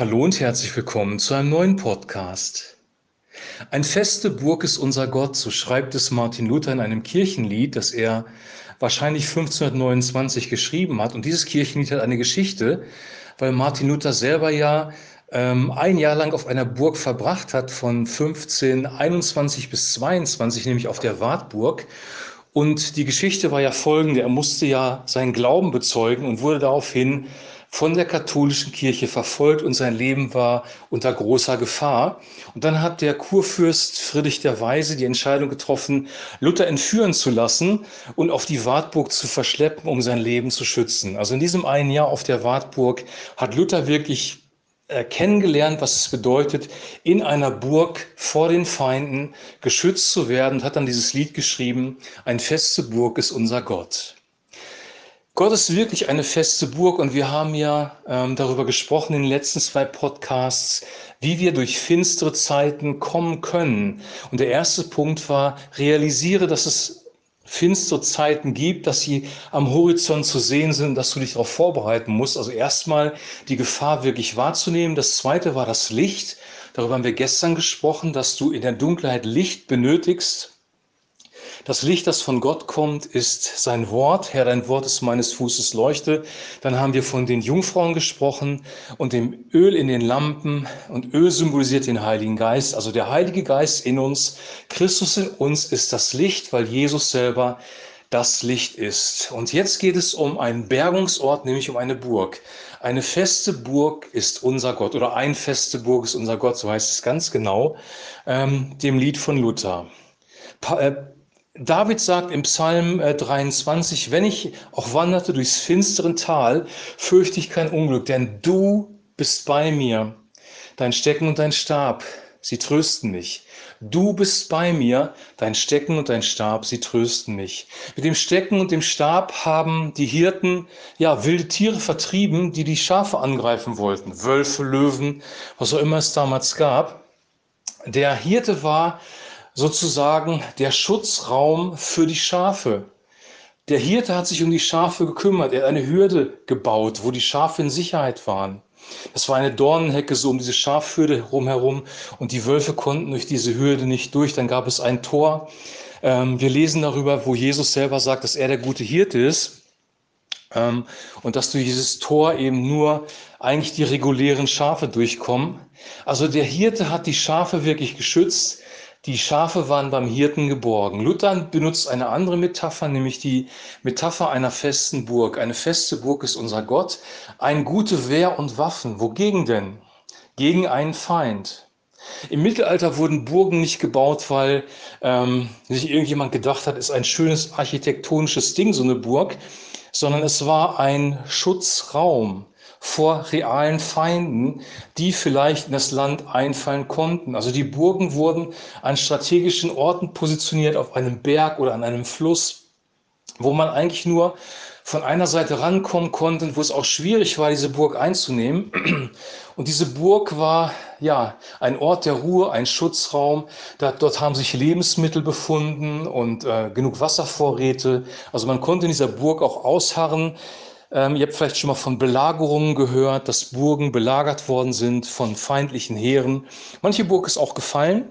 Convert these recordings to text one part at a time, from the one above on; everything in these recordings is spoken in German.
Hallo und herzlich willkommen zu einem neuen Podcast. Ein feste Burg ist unser Gott, so schreibt es Martin Luther in einem Kirchenlied, das er wahrscheinlich 1529 geschrieben hat. Und dieses Kirchenlied hat eine Geschichte, weil Martin Luther selber ja ähm, ein Jahr lang auf einer Burg verbracht hat, von 1521 bis 22, nämlich auf der Wartburg. Und die Geschichte war ja folgende, er musste ja seinen Glauben bezeugen und wurde daraufhin von der katholischen Kirche verfolgt und sein Leben war unter großer Gefahr. Und dann hat der Kurfürst Friedrich der Weise die Entscheidung getroffen, Luther entführen zu lassen und auf die Wartburg zu verschleppen, um sein Leben zu schützen. Also in diesem einen Jahr auf der Wartburg hat Luther wirklich äh, kennengelernt, was es bedeutet, in einer Burg vor den Feinden geschützt zu werden und hat dann dieses Lied geschrieben, ein feste Burg ist unser Gott. Gott ist wirklich eine feste Burg und wir haben ja ähm, darüber gesprochen in den letzten zwei Podcasts, wie wir durch finstere Zeiten kommen können. Und der erste Punkt war, realisiere, dass es finstere Zeiten gibt, dass sie am Horizont zu sehen sind, dass du dich darauf vorbereiten musst. Also erstmal die Gefahr wirklich wahrzunehmen. Das zweite war das Licht. Darüber haben wir gestern gesprochen, dass du in der Dunkelheit Licht benötigst, das Licht, das von Gott kommt, ist sein Wort. Herr, dein Wort ist meines Fußes Leuchte. Dann haben wir von den Jungfrauen gesprochen und dem Öl in den Lampen. Und Öl symbolisiert den Heiligen Geist. Also der Heilige Geist in uns, Christus in uns ist das Licht, weil Jesus selber das Licht ist. Und jetzt geht es um einen Bergungsort, nämlich um eine Burg. Eine feste Burg ist unser Gott oder ein feste Burg ist unser Gott, so heißt es ganz genau, ähm, dem Lied von Luther. Pa äh, David sagt im Psalm 23, äh, wenn ich auch wanderte durchs finsteren Tal, fürchte ich kein Unglück, denn du bist bei mir. Dein Stecken und dein Stab, sie trösten mich. Du bist bei mir, dein Stecken und dein Stab, sie trösten mich. Mit dem Stecken und dem Stab haben die Hirten ja wilde Tiere vertrieben, die die Schafe angreifen wollten. Wölfe, Löwen, was auch immer es damals gab. Der Hirte war sozusagen der Schutzraum für die Schafe. Der Hirte hat sich um die Schafe gekümmert. Er hat eine Hürde gebaut, wo die Schafe in Sicherheit waren. Das war eine Dornenhecke so um diese Schafhürde rumherum und die Wölfe konnten durch diese Hürde nicht durch. Dann gab es ein Tor. Ähm, wir lesen darüber, wo Jesus selber sagt, dass er der gute Hirte ist ähm, und dass durch dieses Tor eben nur eigentlich die regulären Schafe durchkommen. Also der Hirte hat die Schafe wirklich geschützt. Die Schafe waren beim Hirten geborgen. Luther benutzt eine andere Metapher, nämlich die Metapher einer festen Burg. Eine feste Burg ist unser Gott. Ein gute Wehr und Waffen. Wogegen denn? Gegen einen Feind. Im Mittelalter wurden Burgen nicht gebaut, weil ähm, sich irgendjemand gedacht hat, ist ein schönes architektonisches Ding, so eine Burg, sondern es war ein Schutzraum vor realen Feinden, die vielleicht in das Land einfallen konnten. Also die Burgen wurden an strategischen Orten positioniert, auf einem Berg oder an einem Fluss, wo man eigentlich nur von einer Seite rankommen konnte, wo es auch schwierig war, diese Burg einzunehmen. Und diese Burg war ja ein Ort der Ruhe, ein Schutzraum. Da, dort haben sich Lebensmittel befunden und äh, genug Wasservorräte. Also man konnte in dieser Burg auch ausharren. Ähm, ihr habt vielleicht schon mal von Belagerungen gehört, dass Burgen belagert worden sind von feindlichen Heeren. Manche Burg ist auch gefallen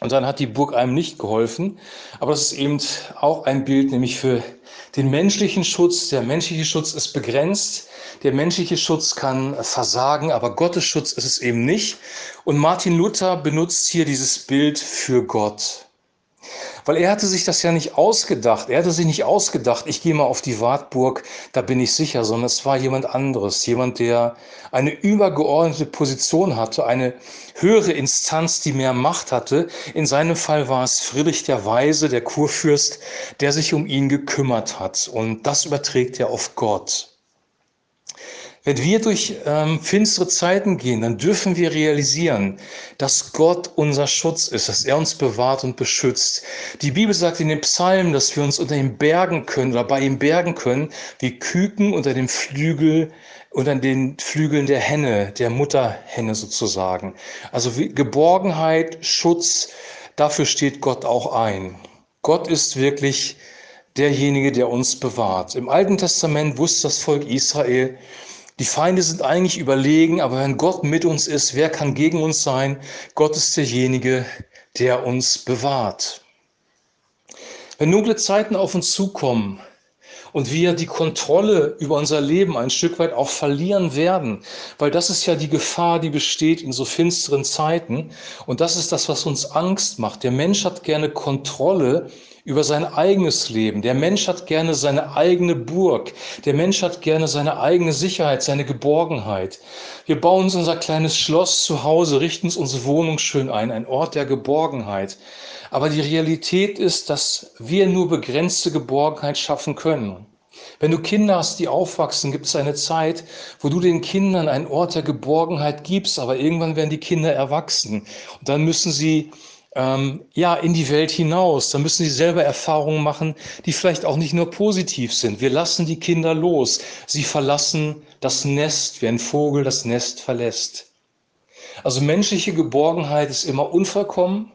und dann hat die Burg einem nicht geholfen. Aber das ist eben auch ein Bild, nämlich für den menschlichen Schutz. Der menschliche Schutz ist begrenzt. Der menschliche Schutz kann versagen, aber Gottes Schutz ist es eben nicht. Und Martin Luther benutzt hier dieses Bild für Gott. Weil er hatte sich das ja nicht ausgedacht. Er hatte sich nicht ausgedacht, ich gehe mal auf die Wartburg, da bin ich sicher, sondern es war jemand anderes. Jemand, der eine übergeordnete Position hatte, eine höhere Instanz, die mehr Macht hatte. In seinem Fall war es Friedrich der Weise, der Kurfürst, der sich um ihn gekümmert hat. Und das überträgt er auf Gott. Wenn wir durch ähm, finstere Zeiten gehen, dann dürfen wir realisieren, dass Gott unser Schutz ist, dass er uns bewahrt und beschützt. Die Bibel sagt in den Psalmen, dass wir uns unter ihm bergen können oder bei ihm bergen können, wie Küken unter dem Flügel unter den Flügeln der Henne, der Mutterhenne sozusagen. Also Geborgenheit, Schutz, dafür steht Gott auch ein. Gott ist wirklich derjenige, der uns bewahrt. Im Alten Testament wusste das Volk Israel, Die Feinde sind eigentlich überlegen, aber wenn Gott mit uns ist, wer kann gegen uns sein? Gott ist derjenige, der uns bewahrt. Wenn dunkle Zeiten auf uns zukommen, und wir die Kontrolle über unser Leben ein Stück weit auch verlieren werden, weil das ist ja die Gefahr, die besteht in so finsteren Zeiten und das ist das, was uns Angst macht. Der Mensch hat gerne Kontrolle über sein eigenes Leben. Der Mensch hat gerne seine eigene Burg. Der Mensch hat gerne seine eigene Sicherheit, seine Geborgenheit. Wir bauen uns unser kleines Schloss zu Hause, richten uns unsere Wohnung schön ein, ein Ort der Geborgenheit. Aber die Realität ist, dass wir nur begrenzte Geborgenheit schaffen können. Wenn du Kinder hast, die aufwachsen, gibt es eine Zeit, wo du den Kindern einen Ort der Geborgenheit gibst, aber irgendwann werden die Kinder erwachsen. Und dann müssen sie ähm, ja, in die Welt hinaus. Dann müssen sie selber Erfahrungen machen, die vielleicht auch nicht nur positiv sind. Wir lassen die Kinder los. Sie verlassen das Nest, wie ein Vogel das Nest verlässt. Also menschliche Geborgenheit ist immer unvollkommen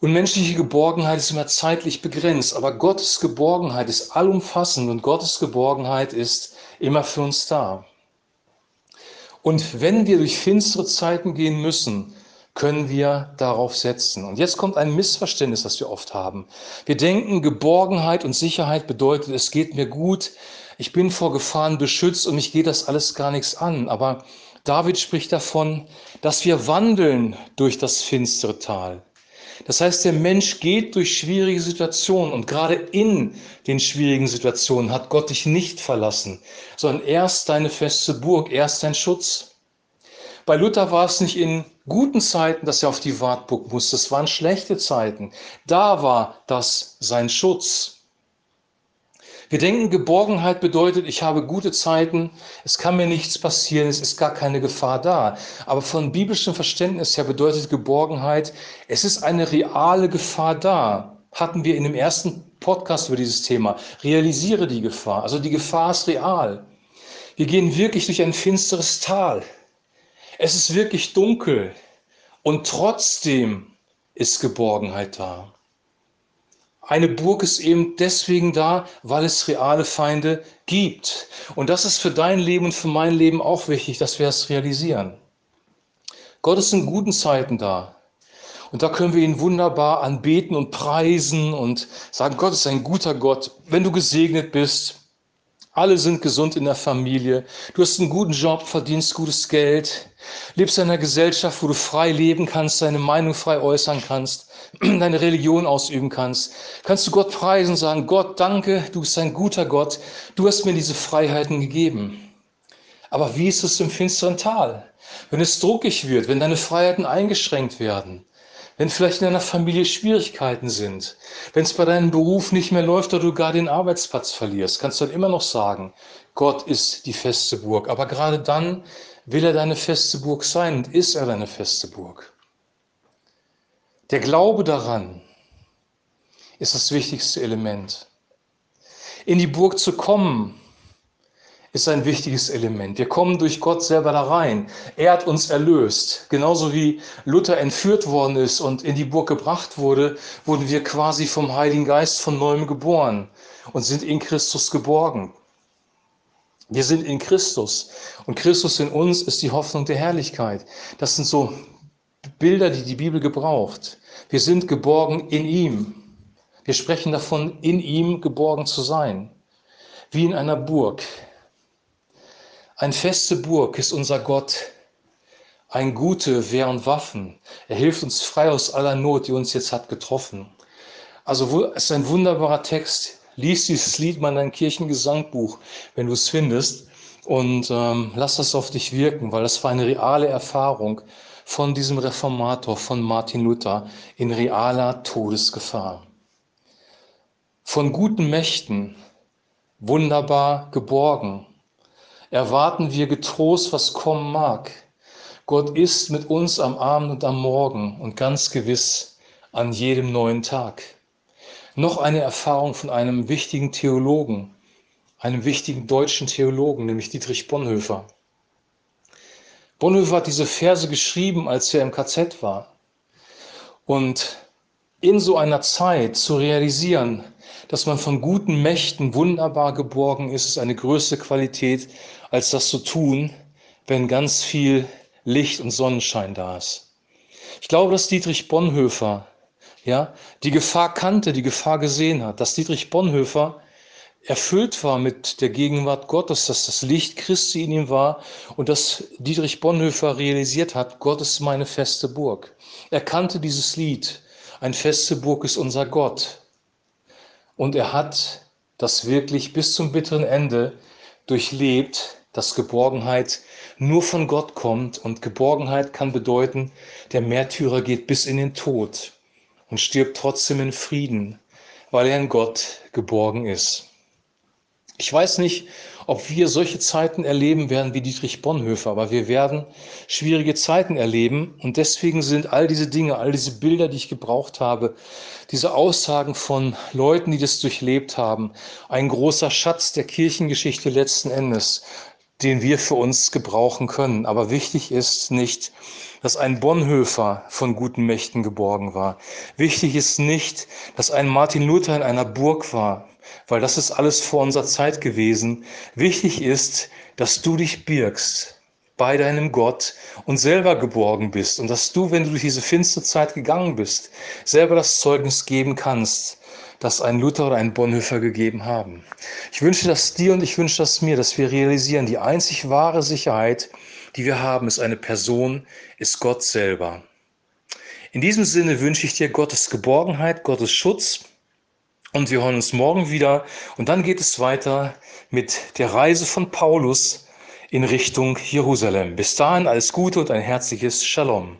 und menschliche Geborgenheit ist immer zeitlich begrenzt. Aber Gottes Geborgenheit ist allumfassend und Gottes Geborgenheit ist immer für uns da. Und wenn wir durch finstere Zeiten gehen müssen, können wir darauf setzen. Und jetzt kommt ein Missverständnis, das wir oft haben. Wir denken, Geborgenheit und Sicherheit bedeutet, es geht mir gut, ich bin vor Gefahren beschützt und mich geht das alles gar nichts an. Aber David spricht davon, dass wir wandeln durch das finstere Tal. Das heißt, der Mensch geht durch schwierige Situationen und gerade in den schwierigen Situationen hat Gott dich nicht verlassen, sondern er ist deine feste Burg, er ist dein Schutz. Bei Luther war es nicht in guten Zeiten, dass er auf die Wartburg musste. Es waren schlechte Zeiten. Da war das sein Schutz. Wir denken, Geborgenheit bedeutet, ich habe gute Zeiten, es kann mir nichts passieren, es ist gar keine Gefahr da. Aber von biblischem Verständnis her bedeutet Geborgenheit, es ist eine reale Gefahr da. Hatten wir in dem ersten Podcast über dieses Thema. Realisiere die Gefahr. Also die Gefahr ist real. Wir gehen wirklich durch ein finsteres Tal. Es ist wirklich dunkel und trotzdem ist Geborgenheit da. Eine Burg ist eben deswegen da, weil es reale Feinde gibt. Und das ist für dein Leben und für mein Leben auch wichtig, dass wir das realisieren. Gott ist in guten Zeiten da. Und da können wir ihn wunderbar anbeten und preisen und sagen, Gott ist ein guter Gott. Wenn du gesegnet bist, alle sind gesund in der Familie. Du hast einen guten Job, verdienst gutes Geld, lebst in einer Gesellschaft, wo du frei leben kannst, deine Meinung frei äußern kannst, deine Religion ausüben kannst. Kannst du Gott preisen und sagen, Gott, danke, du bist ein guter Gott, du hast mir diese Freiheiten gegeben. Aber wie ist es im finsteren Tal? Wenn es druckig wird, wenn deine Freiheiten eingeschränkt werden, wenn vielleicht in deiner Familie Schwierigkeiten sind, wenn es bei deinem Beruf nicht mehr läuft oder du gar den Arbeitsplatz verlierst, kannst du dann immer noch sagen, Gott ist die feste Burg. Aber gerade dann will er deine feste Burg sein und ist er deine feste Burg. Der Glaube daran ist das wichtigste Element. In die Burg zu kommen, ist ein wichtiges Element. Wir kommen durch Gott selber da rein. Er hat uns erlöst. Genauso wie Luther entführt worden ist und in die Burg gebracht wurde, wurden wir quasi vom Heiligen Geist von neuem geboren und sind in Christus geborgen. Wir sind in Christus und Christus in uns ist die Hoffnung der Herrlichkeit. Das sind so Bilder, die die Bibel gebraucht. Wir sind geborgen in ihm. Wir sprechen davon, in ihm geborgen zu sein, wie in einer Burg. Ein feste Burg ist unser Gott, ein gute Wehr und Waffen. Er hilft uns frei aus aller Not, die uns jetzt hat getroffen. Also es ist ein wunderbarer Text. Lies dieses Lied mal in dein Kirchengesangbuch, wenn du es findest. Und ähm, lass das auf dich wirken, weil das war eine reale Erfahrung von diesem Reformator, von Martin Luther, in realer Todesgefahr. Von guten Mächten wunderbar geborgen erwarten wir getrost, was kommen mag. Gott ist mit uns am Abend und am Morgen und ganz gewiss an jedem neuen Tag. Noch eine Erfahrung von einem wichtigen Theologen, einem wichtigen deutschen Theologen, nämlich Dietrich Bonhoeffer. Bonhoeffer hat diese Verse geschrieben, als er im KZ war. Und in so einer Zeit zu realisieren, dass man von guten Mächten wunderbar geborgen ist, ist eine größere Qualität, als das zu tun, wenn ganz viel Licht und Sonnenschein da ist. Ich glaube, dass Dietrich Bonhoeffer ja, die Gefahr kannte, die Gefahr gesehen hat, dass Dietrich Bonhoeffer erfüllt war mit der Gegenwart Gottes, dass das Licht Christi in ihm war und dass Dietrich Bonhoeffer realisiert hat, Gott ist meine feste Burg. Er kannte dieses Lied, ein feste Burg ist unser Gott. Und er hat das wirklich bis zum bitteren Ende durchlebt, dass Geborgenheit nur von Gott kommt und Geborgenheit kann bedeuten, der Märtyrer geht bis in den Tod und stirbt trotzdem in Frieden, weil er in Gott geborgen ist. Ich weiß nicht, ob wir solche Zeiten erleben werden wie Dietrich Bonhoeffer, aber wir werden schwierige Zeiten erleben und deswegen sind all diese Dinge, all diese Bilder, die ich gebraucht habe, diese Aussagen von Leuten, die das durchlebt haben, ein großer Schatz der Kirchengeschichte letzten Endes, den wir für uns gebrauchen können. Aber wichtig ist nicht, dass ein Bonhoeffer von guten Mächten geborgen war. Wichtig ist nicht, dass ein Martin Luther in einer Burg war, weil das ist alles vor unserer Zeit gewesen. Wichtig ist, dass du dich birgst bei deinem Gott und selber geborgen bist und dass du, wenn du durch diese finstere Zeit gegangen bist, selber das Zeugnis geben kannst, das ein Luther oder ein Bonhoeffer gegeben haben. Ich wünsche das dir und ich wünsche das mir, dass wir realisieren, die einzig wahre Sicherheit, die wir haben, ist eine Person, ist Gott selber. In diesem Sinne wünsche ich dir Gottes Geborgenheit, Gottes Schutz und wir hören uns morgen wieder und dann geht es weiter mit der Reise von Paulus in Richtung Jerusalem. Bis dahin alles Gute und ein herzliches Shalom.